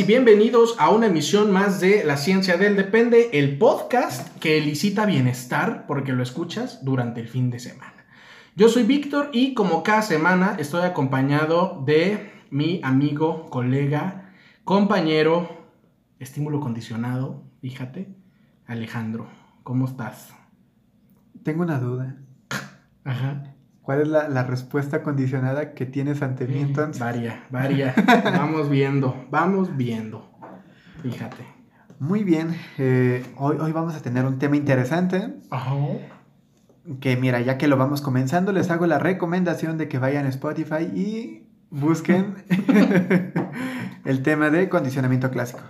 Y bienvenidos a una emisión más de La Ciencia del Depende, el podcast que elicita bienestar porque lo escuchas durante el fin de semana. Yo soy Víctor y como cada semana estoy acompañado de mi amigo, colega, compañero, estímulo condicionado, fíjate, Alejandro. ¿Cómo estás? Tengo una duda. Ajá. ¿Cuál es la, respuesta condicionada que tienes ante mí entonces? Varia, varia. vamos viendo, vamos viendo. Fíjate. Muy bien. Eh, hoy, hoy vamos a tener un tema interesante. Ajá. Que mira, ya que lo vamos comenzando, les hago la recomendación de que vayan a Spotify y busquen el tema de condicionamiento clásico.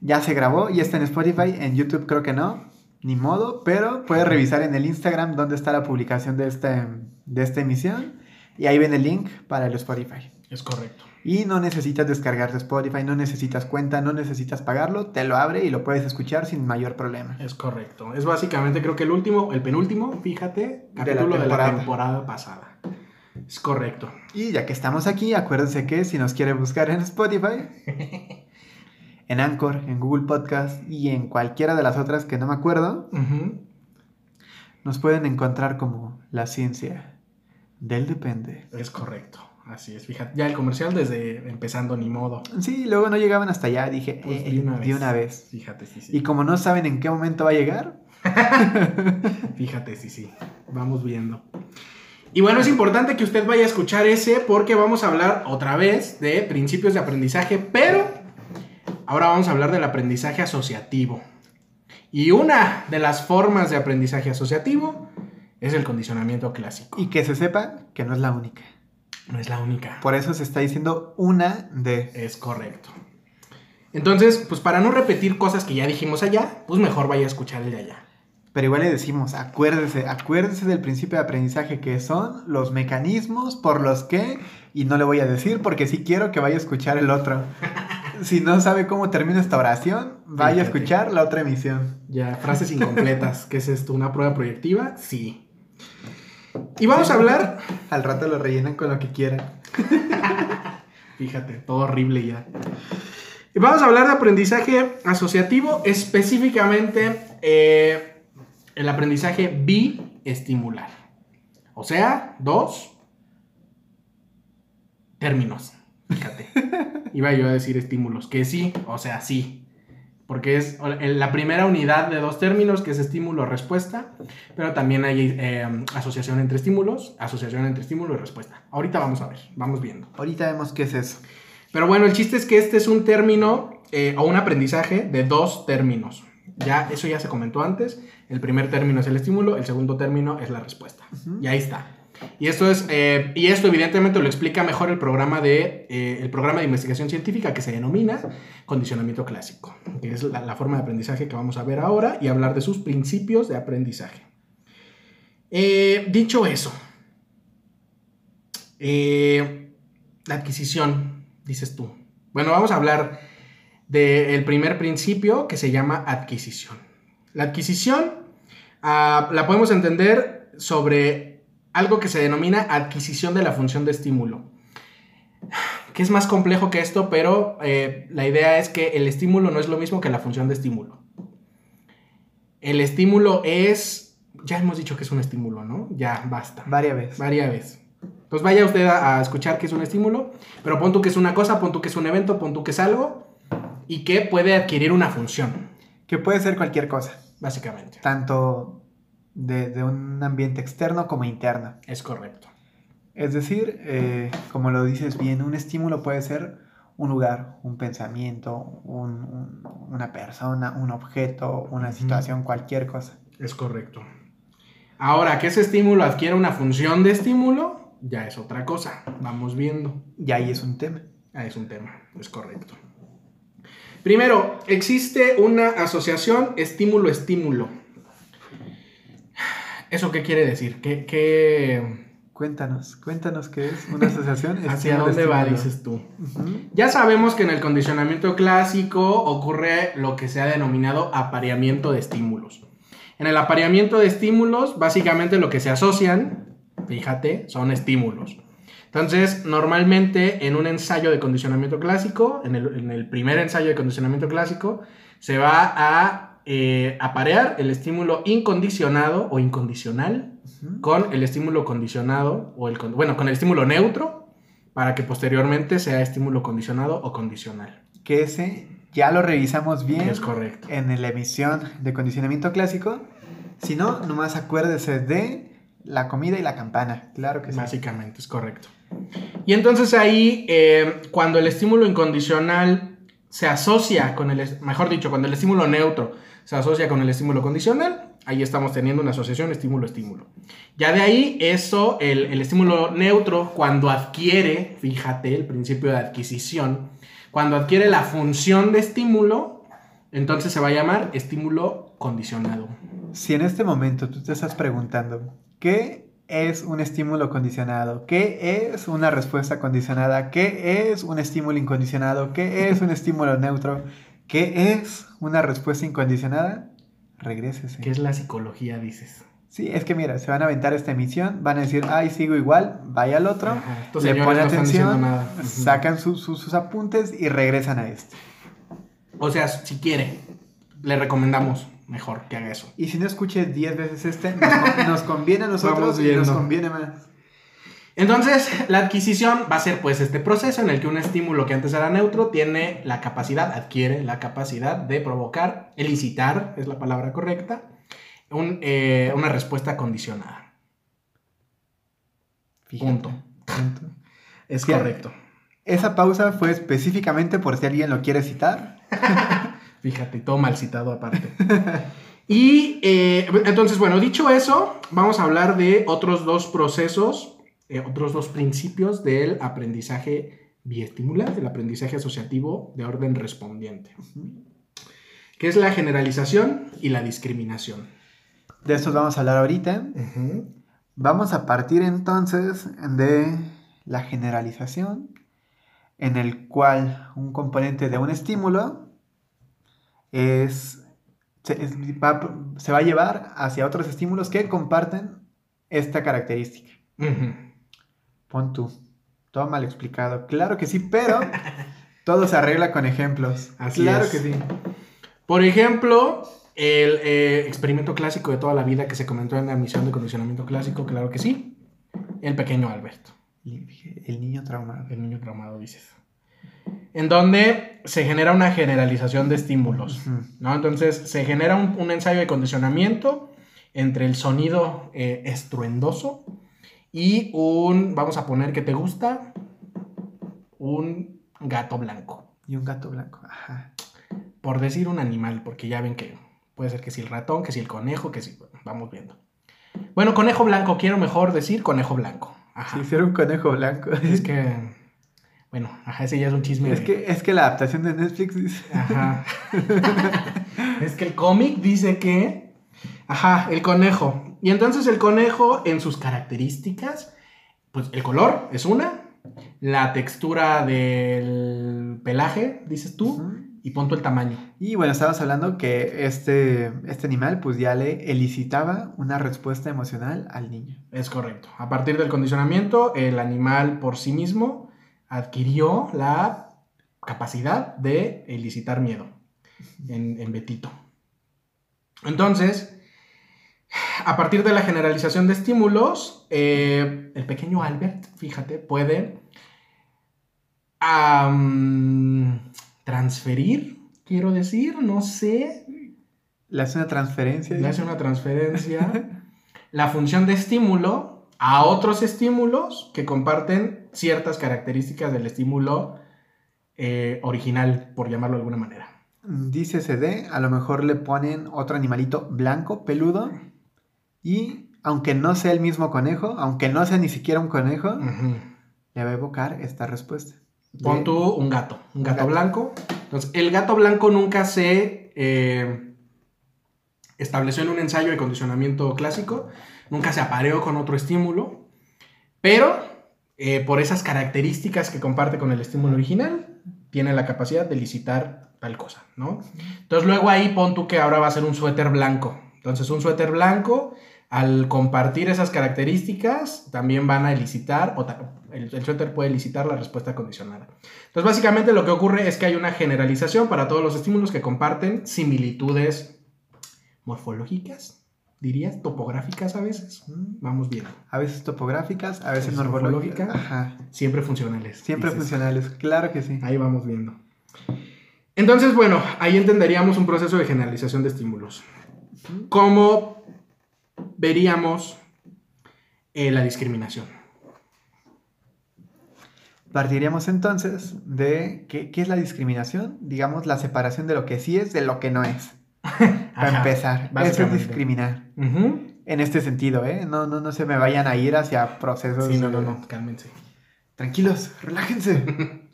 Ya se grabó y está en Spotify, en YouTube creo que no, ni modo, pero puedes revisar en el Instagram dónde está la publicación de, este, de esta emisión y ahí ven el link para el Spotify. Es correcto. Y no necesitas descargar de Spotify, no necesitas cuenta, no necesitas pagarlo, te lo abre y lo puedes escuchar sin mayor problema. Es correcto. Es básicamente creo que el último, el penúltimo, fíjate, capítulo de la temporada, pasada. Es correcto. Y ya que estamos aquí, acuérdense que si nos quiere buscar en Spotify, en Anchor, en Google Podcast y en cualquiera de las otras que no me acuerdo, nos pueden encontrar como la ciencia del depende. Es correcto. Así es, fíjate, ya el comercial desde empezando ni modo. Sí, luego no llegaban hasta allá, dije, pues eh, de, una vez. Fíjate, sí, sí. Y como no saben en qué momento va a llegar. fíjate, sí, sí, vamos viendo. Y bueno, es importante que usted vaya a escuchar ese porque vamos a hablar otra vez de principios de aprendizaje, pero ahora vamos a hablar del aprendizaje asociativo. Y una de las formas de aprendizaje asociativo es el condicionamiento clásico. Y que se sepa que no es la única. No es la única. Por eso se está diciendo una de. Es correcto. Entonces, pues para no repetir cosas que ya dijimos allá, pues mejor vaya a escuchar el de allá. Pero igual le decimos, acuérdese, acuérdese del principio de aprendizaje que son los mecanismos por los que, y no le voy a decir porque sí quiero que vaya a escuchar el otro. si no sabe cómo termina esta oración, vaya a escuchar la otra emisión. Ya, frases incompletas. ¿Qué es esto? ¿Una prueba proyectiva? Sí. Y vamos a hablar. Al rato lo rellenan con lo que quieran. Fíjate, todo horrible ya. Y vamos a hablar de aprendizaje asociativo, específicamente eh, el aprendizaje biestimular. O sea, dos términos. Fíjate. Iba yo a decir estímulos, que sí, o sea, sí porque es la primera unidad de dos términos, que es estímulo-respuesta, pero también hay eh, asociación entre estímulos, asociación entre estímulo y respuesta. Ahorita vamos a ver, vamos viendo. Ahorita vemos qué es eso. Pero bueno, el chiste es que este es un término eh, o un aprendizaje de dos términos. Ya, eso ya se comentó antes. El primer término es el estímulo, el segundo término es la respuesta. Y ahí está. Y esto es, eh, y esto evidentemente lo explica mejor el programa de, eh, el programa de investigación científica que se denomina condicionamiento clásico, que es la, forma de aprendizaje que vamos a ver ahora y hablar de sus principios de aprendizaje. Eh, dicho eso, la adquisición, dices tú. Bueno, vamos a hablar del primer principio que se llama adquisición. La adquisición ah, la podemos entender sobre algo que se denomina adquisición de la función de estímulo. Que es más complejo que esto, pero eh, la idea es que el estímulo no es lo mismo que la función de estímulo. El estímulo es, ya hemos dicho que es un estímulo, ¿no? Ya, basta. Varias veces. Varias veces. Pues vaya usted a, escuchar que es un estímulo, pero pon tú que es una cosa, pon tú que es un evento, pon tú que es algo, y que puede adquirir una función. Que puede ser cualquier cosa. Básicamente. Tanto de, un ambiente externo como interno. Es correcto. Es decir, eh, como lo dices bien, un estímulo puede ser un lugar, un pensamiento, una persona, un objeto, una situación, cualquier cosa. Es correcto. Ahora, que ese estímulo adquiere una función de estímulo, ya es otra cosa. Vamos viendo. Y ahí es un tema. Ahí es un tema, es correcto. Primero, existe una asociación estímulo-estímulo. ¿Eso qué quiere decir? ¿Qué, qué... Cuéntanos, cuéntanos qué es una asociación. ¿Hacia dónde va, dices tú? Ya sabemos que en el condicionamiento clásico ocurre lo que se ha denominado apareamiento de estímulos. En el apareamiento de estímulos, básicamente lo que se asocian, fíjate, son estímulos. Entonces, normalmente en un ensayo de condicionamiento clásico, en el, primer ensayo de condicionamiento clásico, se va a eh, aparear el estímulo incondicionado o incondicional con el estímulo condicionado o el, bueno, con el estímulo neutro para que posteriormente sea estímulo condicionado o condicional. Que ese ya lo revisamos bien. Es correcto. En la emisión de condicionamiento clásico. Si no, nomás acuérdese de la comida y la campana. Claro que sí. Básicamente, es correcto. Y entonces ahí, eh, cuando el estímulo incondicional se asocia con el, mejor dicho, cuando el estímulo neutro se asocia con el estímulo condicional, ahí estamos teniendo una asociación estímulo-estímulo. Ya de ahí, eso, el, estímulo neutro, cuando adquiere, fíjate, el principio de adquisición, cuando adquiere la función de estímulo, entonces se va a llamar estímulo condicionado. Si en este momento tú te estás preguntando, ¿qué es un estímulo condicionado? ¿Qué es una respuesta condicionada? ¿Qué es un estímulo incondicionado? ¿Qué es un estímulo neutro? ¿Qué es una respuesta incondicionada? Regrésese. ¿Qué es la psicología, dices? Sí, es que mira, se van a aventar esta emisión, van a decir, ay, sigo igual, vaya al otro, le ponen atención, sacan sus apuntes y regresan a este. O sea, si quiere, le recomendamos mejor que haga eso. Y si no escuche 10 veces este, nos, conviene a nosotros y nos conviene más. Entonces, la adquisición va a ser pues este proceso en el que un estímulo que antes era neutro tiene la capacidad, adquiere la capacidad de provocar, elicitar, es la palabra correcta, eh, una respuesta condicionada. Punto. Es correcto. Esa pausa fue específicamente por si alguien lo quiere citar. Fíjate, todo mal citado aparte. y eh, entonces, bueno, dicho eso, vamos a hablar de otros dos procesos eh, otros dos principios del aprendizaje biestimular, del aprendizaje asociativo de orden respondiente, que es la generalización y la discriminación. De estos vamos a hablar ahorita. Vamos a partir entonces de la generalización, en el cual un componente de un estímulo es, se, va, a llevar hacia otros estímulos que comparten esta característica. Pon tú. Todo mal explicado. Claro que sí, pero todo se arregla con ejemplos. Así claro que sí. Por ejemplo, el eh, experimento clásico de toda la vida que se comentó en la misión de condicionamiento clásico, claro que sí. El pequeño Alberto. El niño traumado. El niño traumado, dices. En donde se genera una generalización de estímulos. ¿no? Entonces se genera un, ensayo de condicionamiento entre el sonido eh, estruendoso y un, vamos a poner que te gusta, un gato blanco. Y un gato blanco, ajá. Por decir un animal, porque ya ven que puede ser que si el ratón, que si el conejo, que si, vamos viendo. Bueno, conejo blanco, quiero mejor decir conejo blanco. Ajá. Si un conejo blanco. Es que, bueno, ajá, ese ya es un chisme. Es, que, es que la adaptación de Netflix dice... Ajá. es que el cómic dice que, ajá, el conejo. Y entonces el conejo, en sus características, pues el color es una, la textura del pelaje, dices tú, y punto el tamaño. Y bueno, estabas hablando que este, este animal pues ya le elicitaba una respuesta emocional al niño. Es correcto. A partir del condicionamiento, el animal por sí mismo adquirió la capacidad de elicitar miedo en, en Betito. Entonces, a partir de la generalización de estímulos, eh, el pequeño Albert, fíjate, puede transferir, quiero decir, no sé. Le hace una transferencia. Le hace una transferencia. la función de estímulo a otros estímulos que comparten ciertas características del estímulo eh, original, por llamarlo de alguna manera. Dice CD, a lo mejor le ponen otro animalito blanco, peludo, y aunque no sea el mismo conejo, aunque no sea ni siquiera un conejo, le va a evocar esta respuesta. Pon tú un gato, un gato, blanco. Entonces, el gato blanco nunca se eh, estableció en un ensayo de condicionamiento clásico, nunca se apareó con otro estímulo, pero eh, por esas características que comparte con el estímulo original, tiene la capacidad de licitar tal cosa, ¿no? Entonces luego ahí pon tú que ahora va a ser un suéter blanco. Entonces un suéter blanco, al compartir esas características, también van a elicitar, o el, el suéter puede elicitar la respuesta condicionada. Entonces básicamente lo que ocurre es que hay una generalización para todos los estímulos que comparten similitudes morfológicas, dirías, topográficas a veces. Mm, vamos bien. A veces topográficas, a veces morfológicas. morfológica. Ajá. Siempre funcionales. Siempre dices. funcionales, claro que sí. Ahí vamos viendo. Entonces, bueno, ahí entenderíamos un proceso de generalización de estímulos. ¿Cómo veríamos eh, la discriminación? Partiríamos entonces de ¿qué, qué es la discriminación? Digamos, la separación de lo que sí es de lo que no es. Para empezar, eso es discriminar. En este sentido, ¿eh? No, no, no se me vayan a ir hacia procesos. Sí, no, no, no, cálmense. Tranquilos, relájense.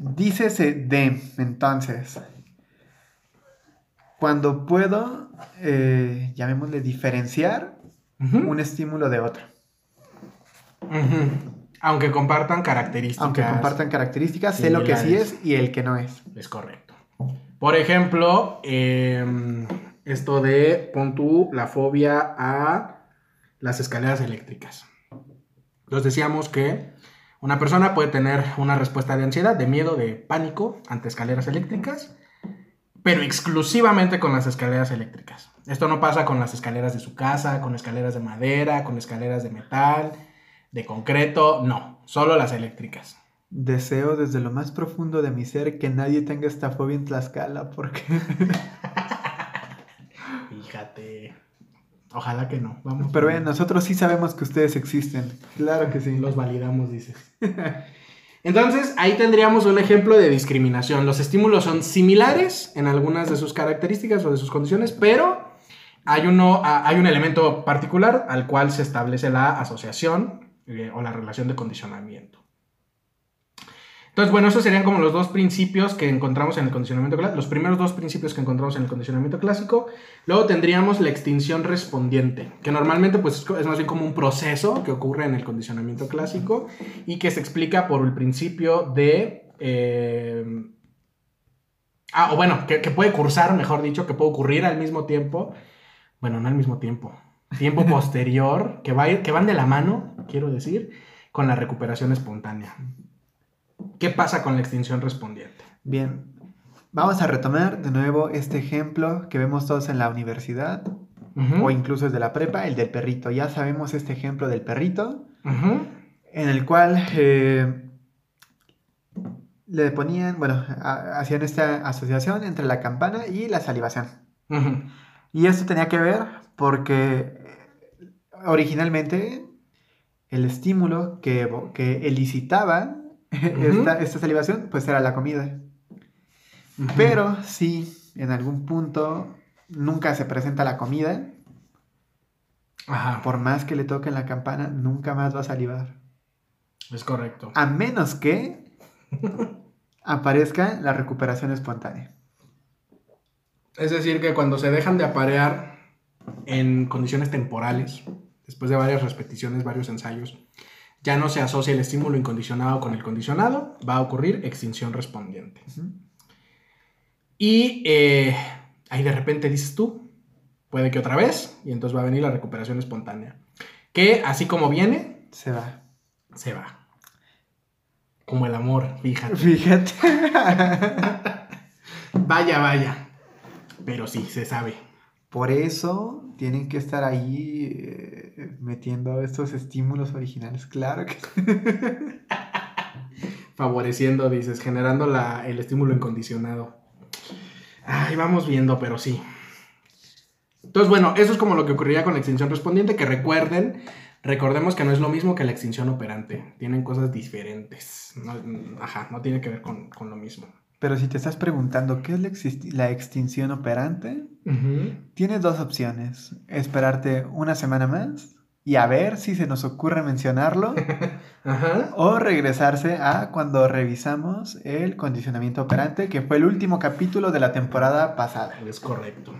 Dícese de, entonces, cuando puedo, eh, llamémosle diferenciar un estímulo de otro. Aunque compartan características. Aunque compartan características, sé lo que sí es y el que no es. Es correcto. Por ejemplo, em, esto de pon tú la fobia a las escaleras eléctricas. Entonces decíamos que una persona puede tener una respuesta de ansiedad, de miedo, de pánico ante escaleras eléctricas, pero exclusivamente con las escaleras eléctricas. Esto no pasa con las escaleras de su casa, con escaleras de madera, con escaleras de metal, de concreto, no, solo las eléctricas. Deseo desde lo más profundo de mi ser que nadie tenga esta fobia en Tlaxcala, porque Fíjate. Ojalá que no. Vamos. Pero vean, nosotros sí sabemos que ustedes existen. Claro que sí. Los validamos, dices. Entonces, ahí tendríamos un ejemplo de discriminación. Los estímulos son similares en algunas de sus características o de sus condiciones, pero hay, uno, hay un elemento particular al cual se establece la asociación eh, o la relación de condicionamiento. Entonces, bueno, esos serían como los dos principios que encontramos en el condicionamiento clásico, los primeros dos principios que encontramos en el condicionamiento clásico. Luego tendríamos la extinción respondiente, que normalmente pues, es más bien como un proceso que ocurre en el condicionamiento clásico y que se explica por el principio de... eh, ah, o bueno, que, que puede cursar, mejor dicho, que puede ocurrir al mismo tiempo. Bueno, no al mismo tiempo. Tiempo posterior, que, va que van de la mano, quiero decir, con la recuperación espontánea. ¿Qué pasa con la extinción respondiente? Bien, vamos a retomar de nuevo este ejemplo que vemos todos en la universidad o incluso desde la prepa, el del perrito. Ya sabemos este ejemplo del perrito, en el cual eh, le ponían, bueno, a- hacían esta asociación entre la campana y la salivación. Y esto tenía que ver porque eh, originalmente el estímulo que, que elicitaba esta, esta salivación pues era la comida. Pero si en algún punto nunca se presenta la comida, Ajá, por más que le toquen la campana, nunca más va a salivar. es correcto. A menos que aparezca la recuperación espontánea. Es decir, que cuando se dejan de aparear en condiciones temporales, después de varias repeticiones, varios ensayos, ya no se asocia el estímulo incondicionado con el condicionado, va a ocurrir extinción respondiente. Y eh, ahí de repente dices tú, puede que otra vez, y entonces va a venir la recuperación espontánea. Que así como viene, Se va. se va. Como el amor, fíjate. Fíjate. Vaya, vaya. Pero sí, se sabe. Por eso tienen que estar ahí eh, metiendo estos estímulos originales. Claro que. Favoreciendo, dices, generando la- el estímulo incondicionado. Ay, vamos viendo, pero sí. Entonces, bueno, eso es como lo que ocurriría con la extinción respondiente, que recuerden, recordemos que no es lo mismo que la extinción operante. Tienen cosas diferentes. No, ajá, no tiene que ver con, con lo mismo. Pero si te estás preguntando qué es la, extinción operante, tienes dos opciones. Esperarte una semana más y a ver si se nos ocurre mencionarlo. Ajá. O regresarse a cuando revisamos el condicionamiento operante, que fue el último capítulo de la temporada pasada. Es correcto.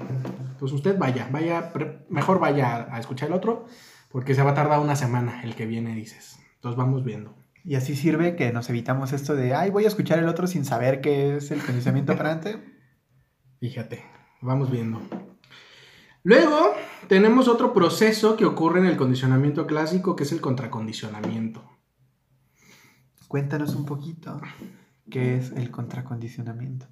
Pues usted vaya, vaya, mejor vaya a escuchar el otro, porque se va a tardar una semana el que viene, dices. Entonces vamos viendo. Y así sirve que nos evitamos esto de, ay, voy a escuchar el otro sin saber qué es el condicionamiento operante. Fíjate, vamos viendo. Luego tenemos otro proceso que ocurre en el condicionamiento clásico, que es el contracondicionamiento. Cuéntanos un poquito qué es el contracondicionamiento.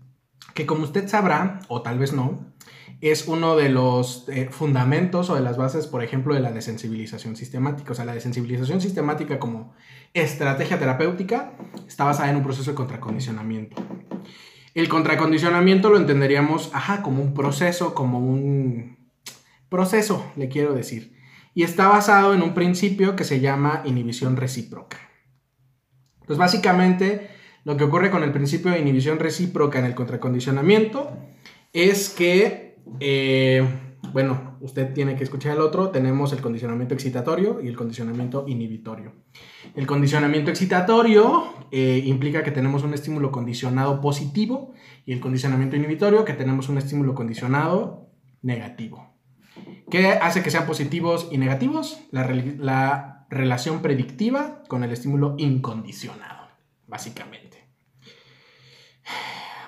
Que como usted sabrá, o tal vez no, es uno de los eh, fundamentos o de las bases, por ejemplo, de la desensibilización sistemática. O sea, la desensibilización sistemática como estrategia terapéutica está basada en un proceso de contracondicionamiento. El contracondicionamiento lo entenderíamos, ajá, como un proceso, como un proceso, le quiero decir. Y está basado en un principio que se llama inhibición recíproca. Entonces, básicamente, lo que ocurre con el principio de inhibición recíproca en el contracondicionamiento es que, eh, bueno, usted tiene que escuchar el otro, tenemos el condicionamiento excitatorio y el condicionamiento inhibitorio. El condicionamiento excitatorio eh, implica que tenemos un estímulo condicionado positivo y el condicionamiento inhibitorio que tenemos un estímulo condicionado negativo. ¿Qué hace que sean positivos y negativos? La, rel- la relación predictiva con el estímulo incondicionado, básicamente.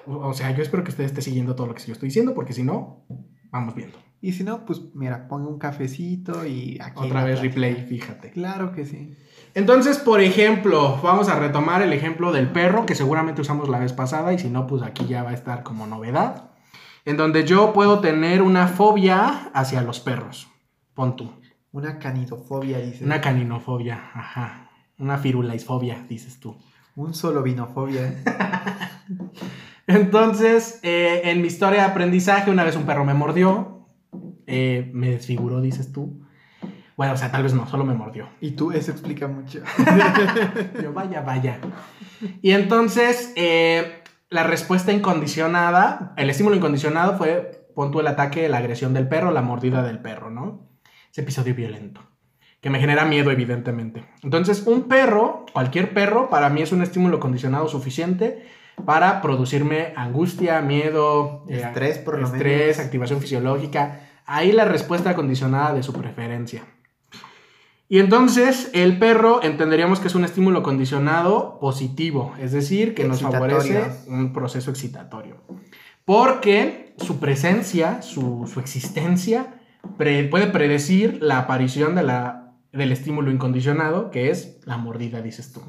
O sea, yo espero que usted esté siguiendo todo lo que yo estoy diciendo, porque si no, vamos viendo. Y si no, pues mira, ponga un cafecito y aquí. Otra vez replay, fíjate. Claro que sí. Entonces, por ejemplo, vamos a retomar el ejemplo del perro que seguramente usamos la vez pasada y si no, pues aquí ya va a estar como novedad. En donde yo puedo tener una fobia hacia los perros. Pon tú. Una canidofobia, dice. Una caninofobia, ajá. Una firulaisfobia, dices tú. Un solo vinofobia. ¿eh? Entonces, eh, en mi historia de aprendizaje, una vez un perro me mordió, eh, me desfiguró, dices tú. Bueno, o sea, tal vez no, solo me mordió. Y tú, eso explica mucho. Yo, vaya, vaya. Y entonces, eh, la respuesta incondicionada, el estímulo incondicionado fue, pon tú el ataque, la agresión del perro, la mordida del perro, ¿no? Ese episodio violento, que me genera miedo, evidentemente. Entonces, un perro, cualquier perro, para mí es un estímulo condicionado suficiente para producirme angustia, miedo, eh, Estrés, por lo estrés, menos. activación fisiológica. Ahí la respuesta condicionada de su preferencia. Y entonces el perro entenderíamos que es un estímulo condicionado positivo, es decir, que nos favorece un proceso excitatorio. Porque su presencia, su, su existencia, pre- puede predecir la aparición de la, del estímulo incondicionado, que es la mordida, dices tú.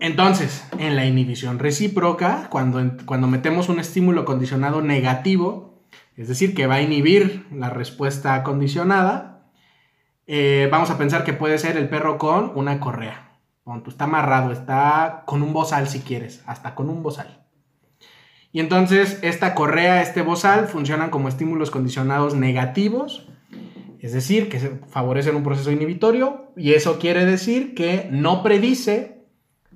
Entonces, en la inhibición recíproca, cuando, cuando metemos un estímulo condicionado negativo, es decir, que va a inhibir la respuesta condicionada, eh, vamos a pensar que puede ser el perro con una correa. Está amarrado, está con un bozal si quieres, hasta con un bozal. Y entonces esta correa, este bozal funcionan como estímulos condicionados negativos, es decir, que favorecen un proceso inhibitorio y eso quiere decir que no predice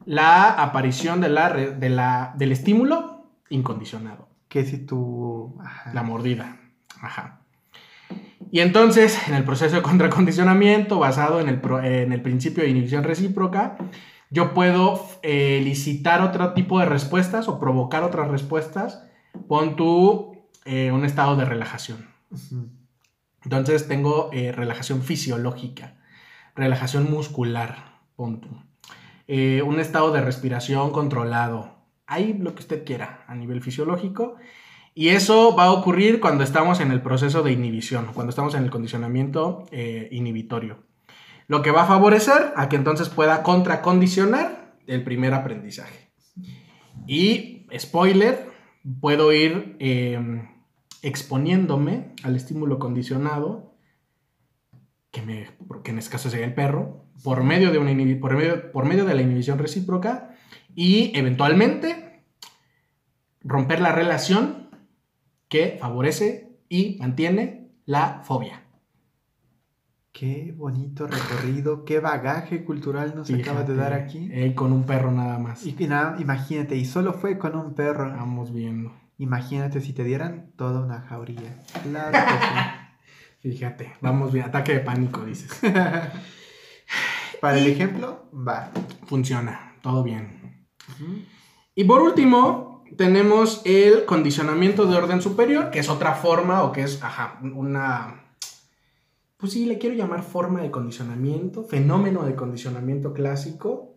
la aparición de la, de la- del estímulo incondicionado Que si tú. ajá. la mordida. Ajá. Y entonces, en el proceso de contracondicionamiento, basado en el, pro- en el principio de inhibición recíproca, yo puedo eh, elicitar otro tipo de respuestas o provocar otras respuestas. Pon tú eh, un estado de relajación. Ujú. Entonces tengo eh, relajación fisiológica, relajación muscular, pon tú. Eh, un estado de respiración controlado. Ahí lo que usted quiera a nivel fisiológico. Y eso va a ocurrir cuando estamos en el proceso de inhibición, cuando estamos en el condicionamiento eh, inhibitorio. Lo que va a favorecer a que entonces pueda contracondicionar el primer aprendizaje. Y, spoiler, puedo ir eh, exponiéndome al estímulo condicionado, que, me, que en este caso sería el perro, por medio, de una por, medio, por medio de la inhibición recíproca y eventualmente romper la relación que favorece y mantiene la fobia. Qué bonito recorrido, qué bagaje cultural nos acabas de Fíjate, dar aquí. eh, con un perro nada más. Y que nada, imagínate, y solo fue con un perro. Vamos viendo. Imagínate si te dieran toda una jauría. Claro que sí. Fíjate, vamos bien, ataque de pánico, dices. Para el ejemplo, va. Funciona, todo bien. Y por último, tenemos el condicionamiento de orden superior, que es otra forma o que es, ajá, una... Pues sí, le quiero llamar forma de condicionamiento, fenómeno de condicionamiento clásico,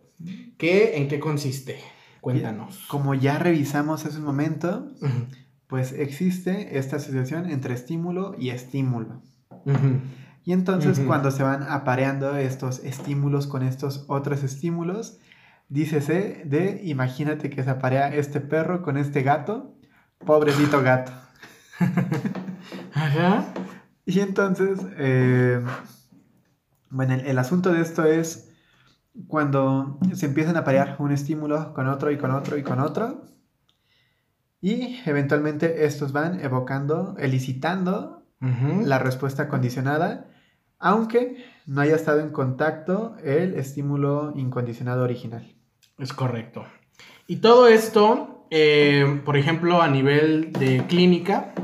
que ¿en qué consiste? Cuéntanos. Como ya revisamos hace un momento, pues existe esta asociación entre estímulo y estímulo. Y entonces cuando se van apareando estos estímulos con estos otros estímulos, dícese de, imagínate que se aparea este perro con este gato, pobrecito gato. Ajá. Y entonces, eh, bueno, el, el asunto de esto es cuando se empiezan a parear un estímulo con otro y con otro y con otro, y eventualmente estos van evocando, elicitando la respuesta condicionada, aunque no haya estado en contacto el estímulo incondicionado original. Es correcto. Y todo esto, eh, por ejemplo, a nivel de clínica,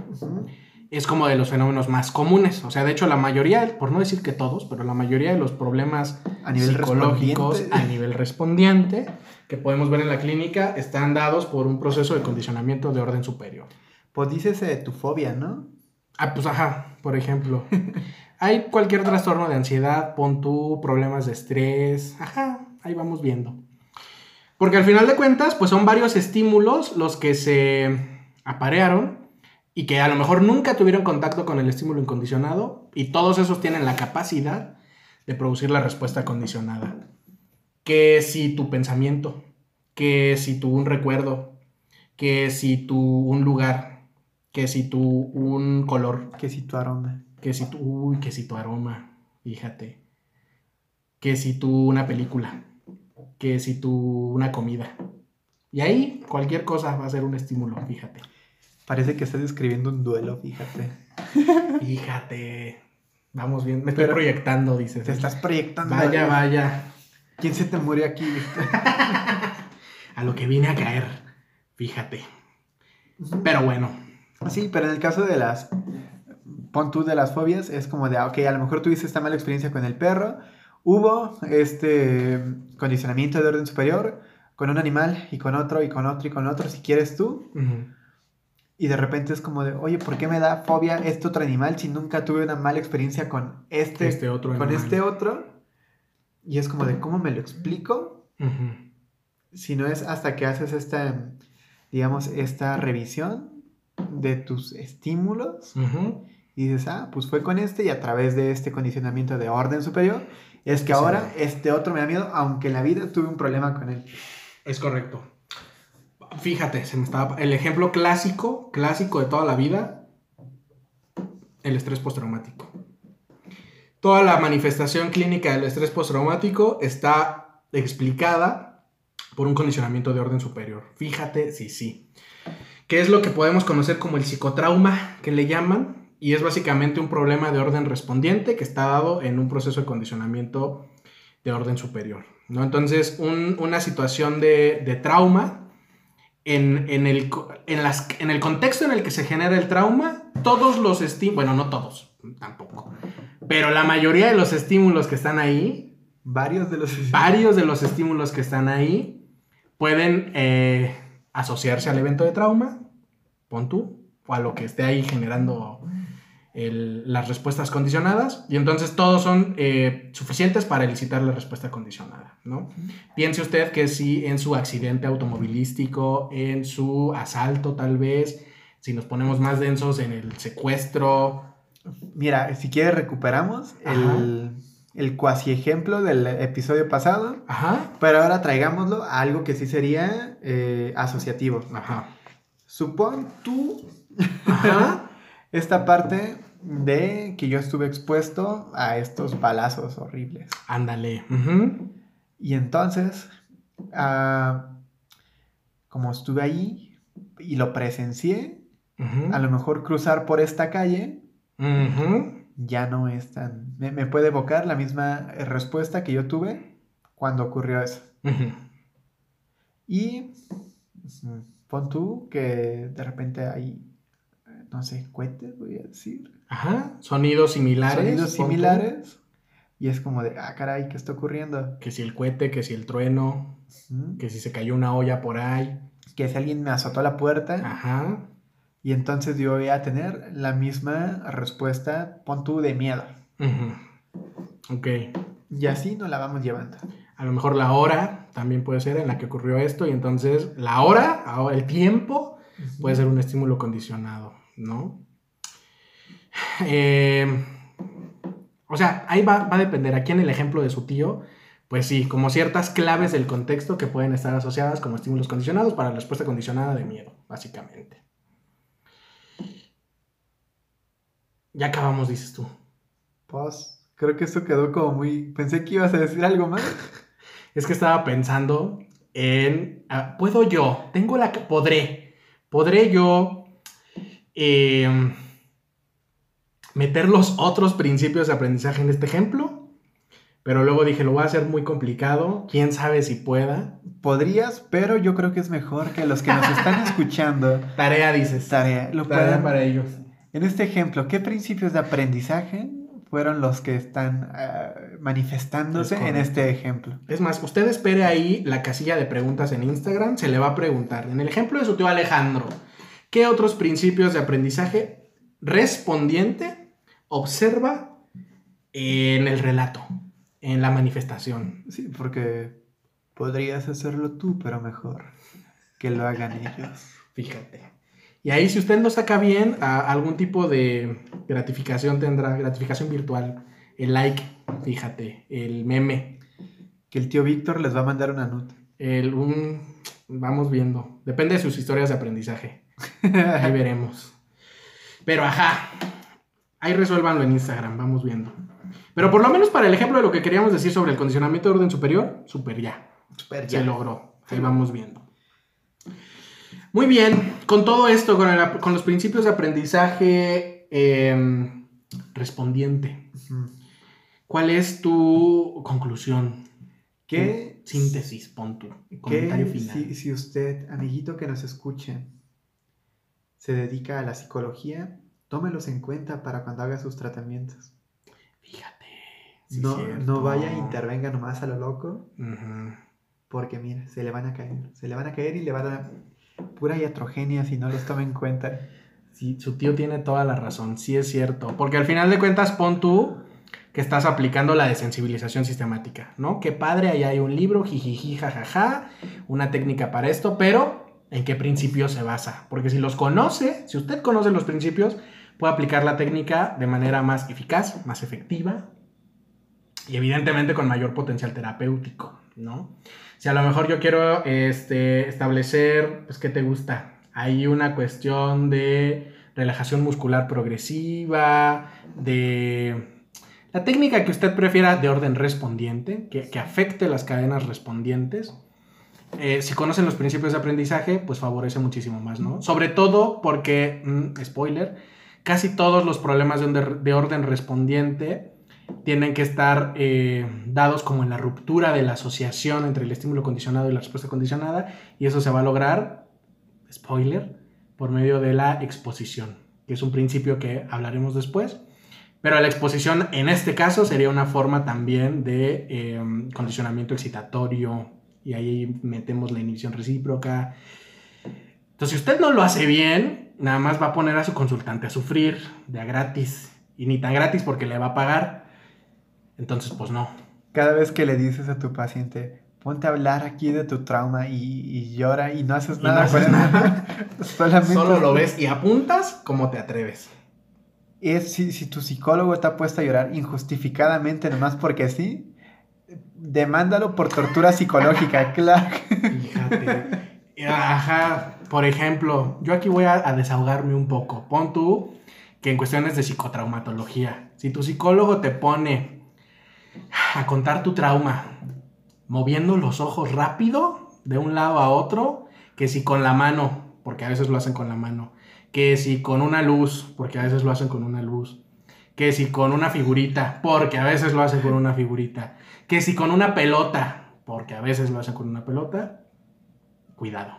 es como de los fenómenos más comunes. O sea, de hecho, la mayoría, por no decir que todos, pero la mayoría de los problemas A nivel psicológicos a nivel respondiente que podemos ver en la clínica están dados por un proceso de condicionamiento de orden superior. Pues dices eh, tu fobia, ¿no? Ah, pues ajá, por ejemplo. Hay cualquier trastorno de ansiedad, pon tú, problemas de estrés, ajá, ahí vamos viendo. Porque al final de cuentas, pues son varios estímulos los que se aparearon y que a lo mejor nunca tuvieron contacto con el estímulo incondicionado y todos esos tienen la capacidad de producir la respuesta condicionada. Que si tu pensamiento, que si tu un recuerdo, que si tu un lugar, que si tu un color, Que si tu aroma. que si tu, uy, que si tu aroma, fíjate, que si tu una película, que si tu una comida. Y ahí cualquier cosa va a ser un estímulo, fíjate. Parece que estás escribiendo un duelo, fíjate. Fíjate. Vamos bien, me estoy Pero- proyectando, dices. Te estás proyectando. Vaya, vaya. ¿Quién se te murió aquí? A lo que vine a caer, fíjate. Pero bueno, Sí, pero en el caso de las. Pon tú de las fobias, es como de, ah, ok, a lo mejor tuviste esta mala experiencia con el perro. Hubo este condicionamiento de orden superior con un animal y con otro y con otro y con otro, si quieres tú. Y de repente es como de, oye, ¿por qué me da fobia este otro animal si nunca tuve una mala experiencia con este, este otro con animal. este otro? Y es como de, ¿cómo me lo explico? Si no es hasta que haces esta, digamos, esta revisión de tus estímulos y dices, ah, pues fue con este y a través de este condicionamiento de orden superior, es que Sí. ahora este otro me da miedo, aunque en la vida tuve un problema con él. Es correcto. Fíjate. El ejemplo clásico, clásico de toda la vida, el estrés postraumático. Toda la manifestación clínica del estrés postraumático está explicada por un condicionamiento de orden superior. Fíjate, sí, sí. Que es lo que podemos conocer como el psicotrauma, que le llaman, y es básicamente un problema de orden respondiente que está dado en un proceso de condicionamiento de orden superior. ¿no? Entonces, un- una situación de trauma, en, en el, en, las, en el contexto en el que se genera el trauma, todos los estímulos, bueno, no todos, tampoco, pero la mayoría de los estímulos que están ahí, Varios de los... varios de los estímulos que están ahí, pueden eh, asociarse al evento de trauma, pon tú, o a lo que esté ahí generando el- las respuestas condicionadas, y entonces todos son eh, suficientes para elicitar la respuesta condicionada, ¿no? Piense usted que si en su accidente automovilístico, en su asalto tal vez, si nos ponemos más densos en el secuestro, Mira, si quieres recuperamos el, el cuasi ejemplo del episodio pasado, ajá, pero ahora traigámoslo a algo que sí sería eh, asociativo. ajá, Supón tú ajá, esta parte de que yo estuve expuesto a estos balazos horribles. ándale, Y entonces, ah, como estuve ahí y lo presencié, a lo mejor cruzar por esta calle ya no es tan... Me, me puede evocar la misma respuesta que yo tuve cuando ocurrió eso. Y ujú, pon tú que de repente hay no sé, cohetes, voy a decir. Ajá, sonidos similares. Sonidos similares. Y es como de, ah, caray, ¿qué está ocurriendo? Que si el cohete, que si el trueno, que si se cayó una olla por ahí. Que si alguien me azotó la puerta Ajá. y entonces yo voy a tener la misma respuesta, pon tú, de miedo. ujú. Ok. Y así nos la vamos llevando. A lo mejor la hora también puede ser en la que ocurrió esto y entonces la hora, ahora el tiempo, puede ser un estímulo condicionado, ¿no? Eh, o sea, ahí va, va a depender. Aquí en el ejemplo de su tío, pues sí, como ciertas claves del contexto que pueden estar asociadas como estímulos condicionados para la respuesta condicionada de miedo, básicamente. Ya acabamos, dices tú. Pues, creo que esto quedó como muy... Pensé que ibas a decir algo más. Es que estaba pensando en, ah, ¿puedo yo? Tengo la... Podré. ¿Podré yo eh, meter los otros principios de aprendizaje en este ejemplo? Pero luego dije, lo voy a hacer muy complicado. ¿Quién sabe si pueda? Podrías, pero yo creo que es mejor que los que nos están escuchando, Tarea, dices. tarea, lo Tarea puedan... para ellos. En este ejemplo, ¿qué principios de aprendizaje fueron los que están ah, manifestándose Es en este ejemplo? Es más, usted espere ahí la casilla de preguntas en Instagram, se le va a preguntar. En el ejemplo de su tío Alejandro, ¿qué otros principios de aprendizaje respondiente observa en el relato, en la manifestación? Sí, porque podrías hacerlo tú, pero mejor que lo hagan ellos. Fíjate. Y ahí si usted lo saca bien, a- algún tipo de gratificación tendrá, gratificación virtual. El like, fíjate, el meme, Que el tío Víctor les va a mandar una nota. el un... Vamos viendo. Depende de sus historias de aprendizaje. Ahí veremos. Pero ajá. Ahí resuélvanlo en Instagram, vamos viendo. Pero por lo menos para el ejemplo de lo que queríamos decir sobre el condicionamiento de orden superior, super ya. Super Se logró. Ahí vamos viendo. Muy bien. Con todo esto, con, el- con los principios de aprendizaje em, respondiente. ¿cuál es tu conclusión? ¿Qué Síntesis, pon tu comentario final. si, si usted, amiguito que nos escuche, se dedica a la psicología, tómelos en cuenta para cuando haga sus tratamientos. Fíjate. sí, no, no vaya e intervenga nomás a lo loco, porque mira, se le van a caer. Se le van a caer y le va a dar pura iatrogenia si no los toma en cuenta. Sí, su tío tiene toda la razón, sí es cierto. Porque al final de cuentas, pon tú que estás aplicando la desensibilización sistemática, ¿no? Qué padre, ahí hay un libro, jijiji, jajaja, una técnica para esto, pero ¿en qué principios se basa? Porque si los conoce, si usted conoce los principios, puede aplicar la técnica de manera más eficaz, más efectiva y evidentemente con mayor potencial terapéutico, ¿no? Si a lo mejor yo quiero este, establecer, pues, ¿qué te gusta? Hay una cuestión de relajación muscular progresiva, de la técnica que usted prefiera de orden respondiente, que, que afecte las cadenas respondientes. Eh, si conocen los principios de aprendizaje, pues favorece muchísimo más, ¿no? Sobre todo porque, mm, spoiler, casi todos los problemas de, orden- de orden respondiente tienen que estar eh, dados como en la ruptura de la asociación entre el estímulo condicionado y la respuesta condicionada, y eso se va a lograr, spoiler, por medio de la exposición, que es un principio que hablaremos después. Pero la exposición en este caso sería una forma también de eh, condicionamiento excitatorio, y ahí metemos la inhibición recíproca. Entonces, si usted no lo hace bien, nada más va a poner a su consultante a sufrir de a gratis, y ni tan gratis porque le va a pagar. Entonces, pues no. Cada vez que le dices a tu paciente, ponte a hablar aquí de tu trauma y, y llora y no haces Y no nada. haces con- nada. Solamente Solo lo ves y apuntas como te atreves. Es si, si tu psicólogo está puesto a llorar injustificadamente nomás porque sí, demándalo por tortura psicológica, claro. Fíjate. Ajá, por ejemplo, yo aquí voy a, desahogarme un poco. Pon tú que en cuestiones de psicotraumatología, si tu psicólogo te pone a contar tu trauma moviendo los ojos rápido de un lado a otro, que si con la mano, porque a veces lo hacen con la mano, que si con una luz, porque a veces lo hacen con una luz, que si con una figurita, porque a veces lo hacen con una figurita, que si con una pelota, porque a veces lo hacen con una pelota, cuidado.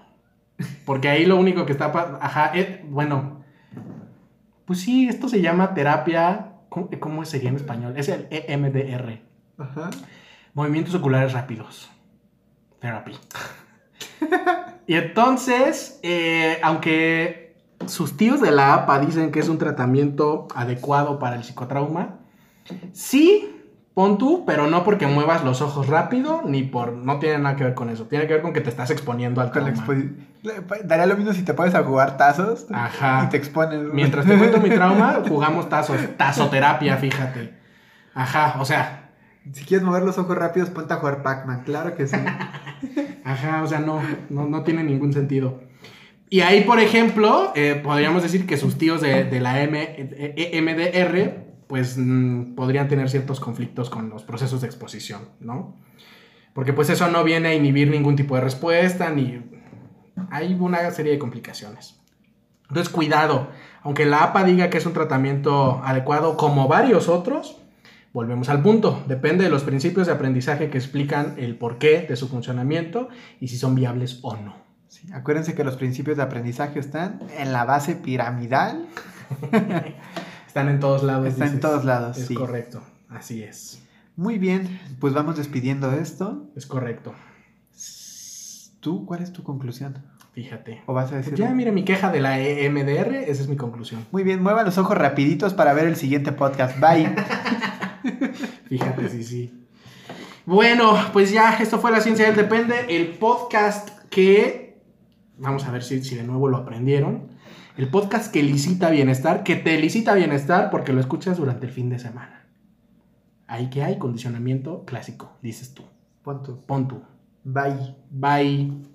Porque ahí lo único que está, ajá, eh, bueno, Pues sí, esto se llama terapia. ¿Cómo, cómo sería en español? Es el EMDR. Ajá. Movimientos oculares rápidos. Therapy. y entonces, eh, aunque sus tíos de la APA dicen que es un tratamiento adecuado para el psicotrauma, sí, pon tú, pero no porque muevas los ojos rápido, ni por... No tiene nada que ver con eso. Tiene que ver con que te estás exponiendo al Con trauma. Daría lo mismo si te pones a jugar tazos Ajá. y te expones. Mientras te cuento mi trauma, jugamos tazos. Tazoterapia, fíjate. Ajá, o sea, Si quieres mover los ojos rápidos, ponte a jugar Pac-Man. Claro que sí. Ajá, o sea, no, no, no tiene ningún sentido. Y ahí, por ejemplo, eh, podríamos decir que sus tíos de, de la M, eh, eh, MDR, pues mm, podrían tener ciertos conflictos con los procesos de exposición, ¿no? Porque pues eso no viene a inhibir ningún tipo de respuesta, ni... Hay una serie de complicaciones. Entonces, cuidado. Aunque la APA diga que es un tratamiento adecuado como varios otros, volvemos al punto. Depende de los principios de aprendizaje que explican el porqué de su funcionamiento y si son viables o no. Sí, Acuérdense que los principios de aprendizaje están en la base piramidal. Están en todos lados. Está en todos lados, Es sí. correcto. Así es. Muy bien, pues vamos despidiendo esto. Es correcto. ¿Tú cuál es tu conclusión? Fíjate. ¿O vas a decir? Ya, mira, mi queja de la EMDR, esa es mi conclusión. Muy bien, muevan los ojos rapiditos para ver el siguiente podcast. Bye. Fíjate, sí, sí. Bueno, pues ya, esto fue La Ciencia del Depende, el podcast que, vamos a ver si, si de nuevo lo aprendieron, el podcast que licita bienestar, que te licita bienestar porque lo escuchas durante el fin de semana. Ahí que hay condicionamiento clásico, dices tú. Pon tú. Pon tú. Bye. Bye.